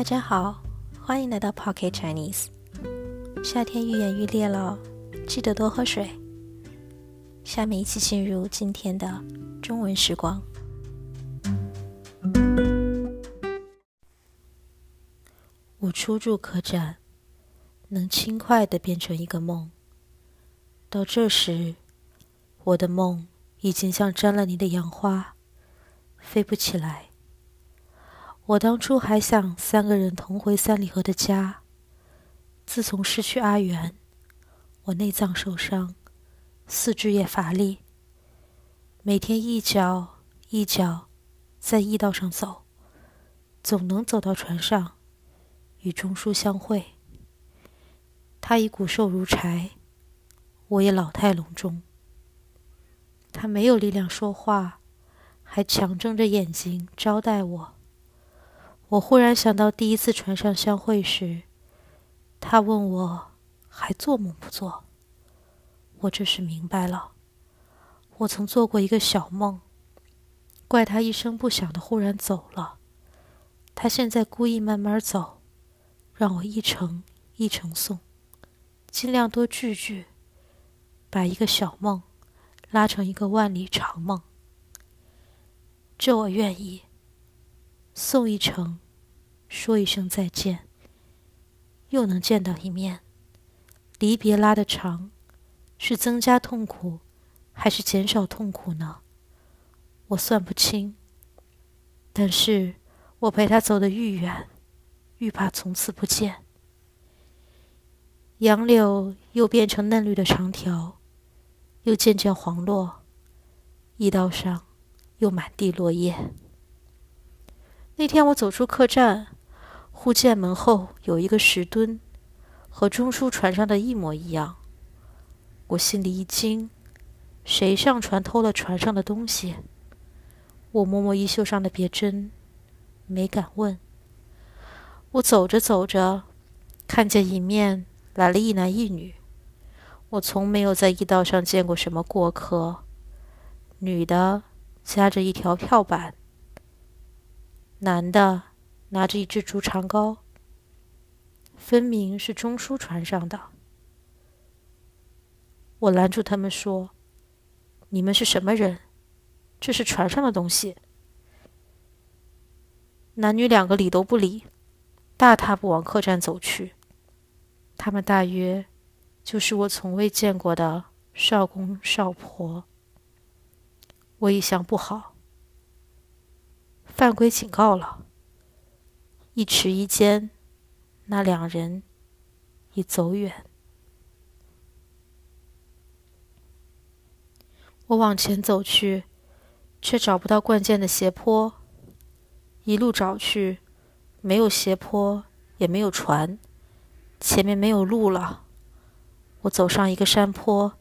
大家好，欢迎来到 Pocket Chinese。夏天愈演愈烈了，记得多喝水。下面一起进入今天的中文时光。我初入客栈，能轻快的变成一个梦。到这时，我的梦已经像沾了泥的杨花，飞不起来。我当初还想三个人同回三里河的家。自从失去阿元，我内脏受伤，四肢也乏力。每天一脚一脚在驿道上走，总能走到船上，与钟书相会。他已骨瘦如柴，我也老态龙钟。他没有力量说话，还强睁着眼睛招待我。我忽然想到第一次船上相会时，他问我还做梦不做。我这时明白了，我曾做过一个小梦，怪他一声不响的忽然走了。他现在故意慢慢走，让我一程一程送，尽量多聚聚，把一个小梦拉成一个万里长梦。这我愿意。送一程，说一声再见，又能见到一面。离别拉得长，是增加痛苦，还是减少痛苦呢？我算不清。但是我陪他走得愈远，愈怕从此不见。杨柳又变成嫩绿的长条，又渐渐黄落，驿道上又满地落叶。那天我走出客栈，忽见门后有一个石墩，和中书船上的一模一样。我心里一惊，谁上船偷了船上的东西？我摸摸衣袖上的别针，没敢问。我走着走着，看见迎面来了一男一女。我从没有在驿道上见过什么过客。女的夹着一条票板。男的拿着一只竹长篙，分明是中书船上的。我拦住他们说：“你们是什么人？这是船上的东西。”男女两个理都不理，大踏步往客栈走去。他们大约就是我从未见过的少公少婆。我一想不好。犯规警告了。一迟一间，那两人已走远。我往前走去，却找不到灌涧的斜坡。一路找去，没有斜坡，也没有船，前面没有路了。我走上一个山坡，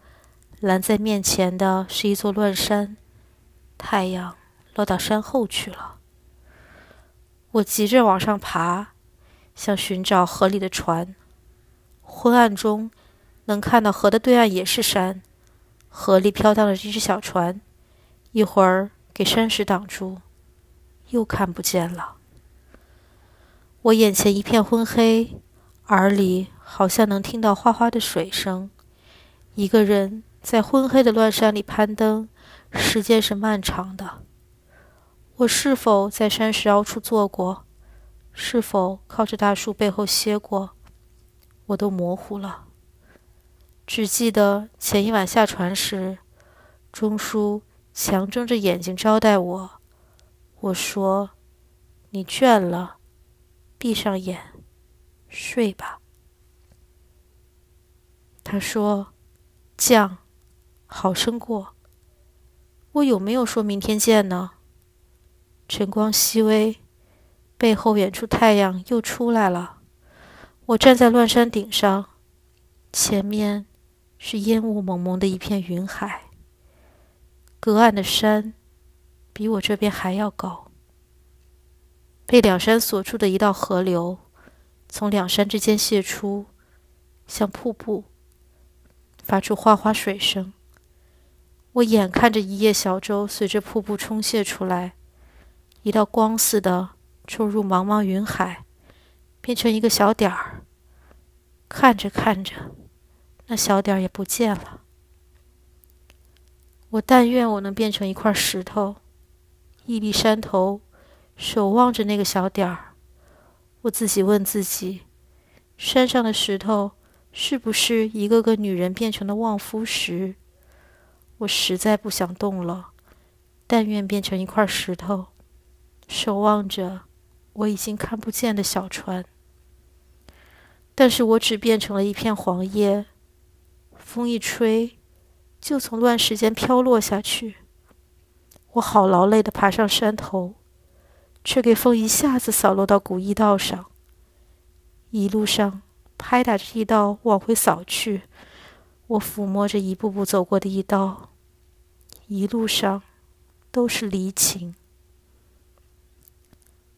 拦在面前的是一座乱山，太阳落到山后去了。我急着往上爬，想寻找河里的船。昏暗中，能看到河的对岸也是山，河里飘荡着一只小船，一会儿给山石挡住，又看不见了。我眼前一片昏黑，耳里好像能听到哗哗的水声。一个人在昏黑的乱山里攀登，时间是漫长的。我是否在山石凹处坐过？是否靠着大树背后歇过？我都模糊了。只记得前一晚下船时，钟叔强睁着眼睛招待我。我说：“你倦了，闭上眼，睡吧。”他说：“将，好生过。”我有没有说明天见呢？晨光熹微，背后远处太阳又出来了。我站在乱山顶上，前面是烟雾蒙蒙的一片云海。隔岸的山比我这边还要高。被两山锁住的一道河流，从两山之间泄出，像瀑布，发出哗哗水声。我眼看着一叶小舟随着瀑布冲泻出来。一道光似的冲入茫茫云海，变成一个小点儿。看着看着，那小点儿也不见了。我但愿我能变成一块石头，屹立山头，守望着那个小点儿。我自己问自己：山上的石头是不是一个个女人变成的望夫石？我实在不想动了，但愿变成一块石头，守望着我已经看不见的小船。但是我只变成了一片黄叶，风一吹，就从乱石间飘落下去。我好劳累的爬上山头，却给风一下子扫落到古驿道上。一路上拍打着驿道往回扫去，我抚摸着一步步走过的驿道，一路上都是离情。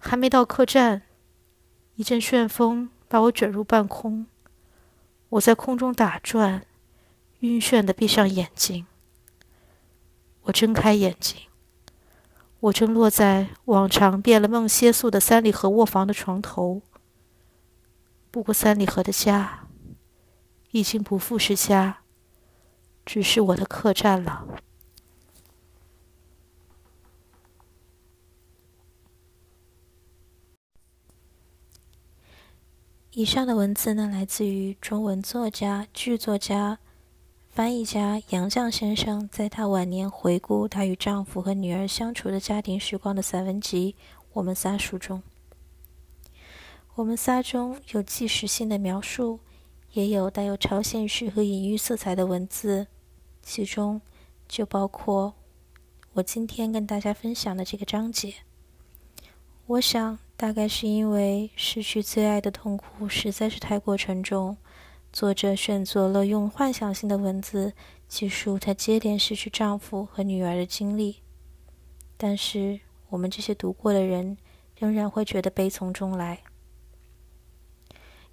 还没到客栈，一阵旋风。把我卷入半空，我在空中打转，晕眩的闭上眼睛。我睁开眼睛，我正落在往常变了梦歇宿的三里河卧房的床头。不过三里河的家，已经不复是家，只是我的客栈了。以上的文字呢，来自于中文作家、剧作家、翻译家杨绛先生在他晚年回顾他与丈夫和女儿相处的家庭时光的散文集《我们仨》书中。我们仨中有纪实性的描述，也有带有超现实和隐喻色彩的文字，其中就包括我今天跟大家分享的这个章节。我想。大概是因为失去最爱的痛苦实在是太过沉重，作者选择了用幻想性的文字记述她接连失去丈夫和女儿的经历。但是我们这些读过的人仍然会觉得悲从中来。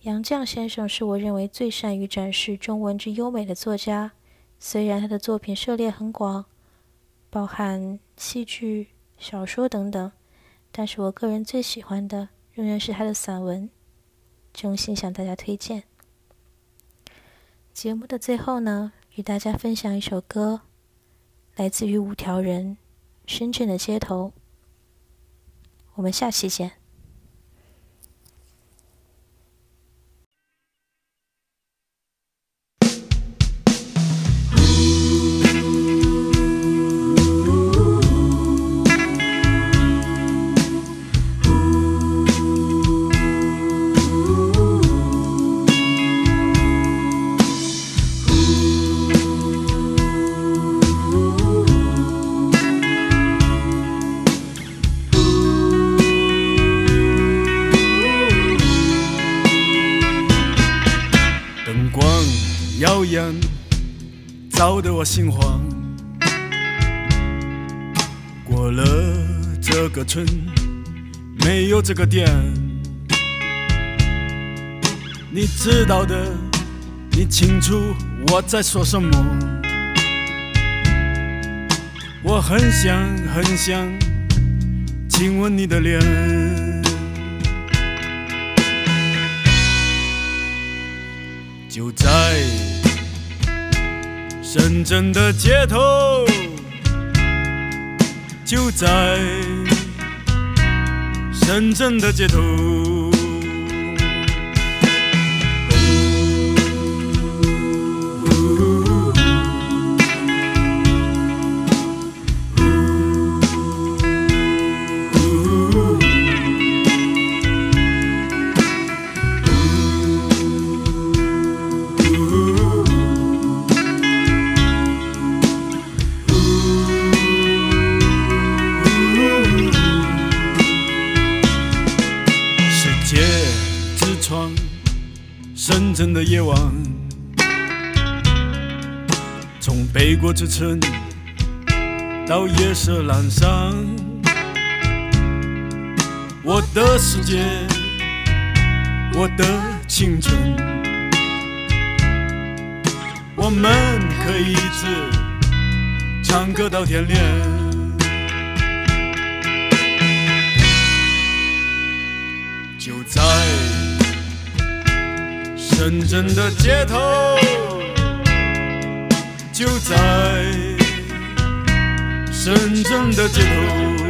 杨绛先生是我认为最善于展示中文之优美的作家，虽然他的作品涉猎很广，包含戏剧、小说等等。但是我个人最喜欢的仍然是他的散文，衷心向大家推荐。节目的最后呢，与大家分享一首歌，来自于五条人，《深圳的街头》。我们下期见。心慌。过了这个村，没有这个店。你知道的，你清楚我在说什么。我很想很想亲吻你的脸，就在。深圳的街头，就在深圳的街头。夜晚，从北国之春到夜色阑珊，我的世界，我的青春，我们可以一直唱歌到天亮，就在。深圳的街头，就在深圳的街头。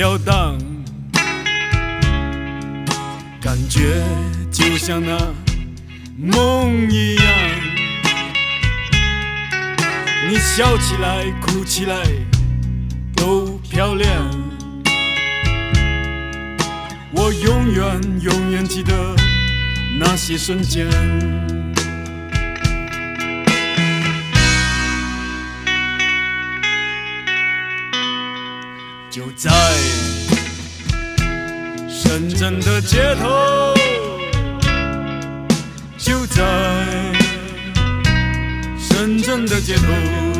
飘荡，感觉就像那梦一样。你笑起来，哭起来都漂亮。我永远永远记得那些瞬间。就在深圳的街头，就在深圳的街头。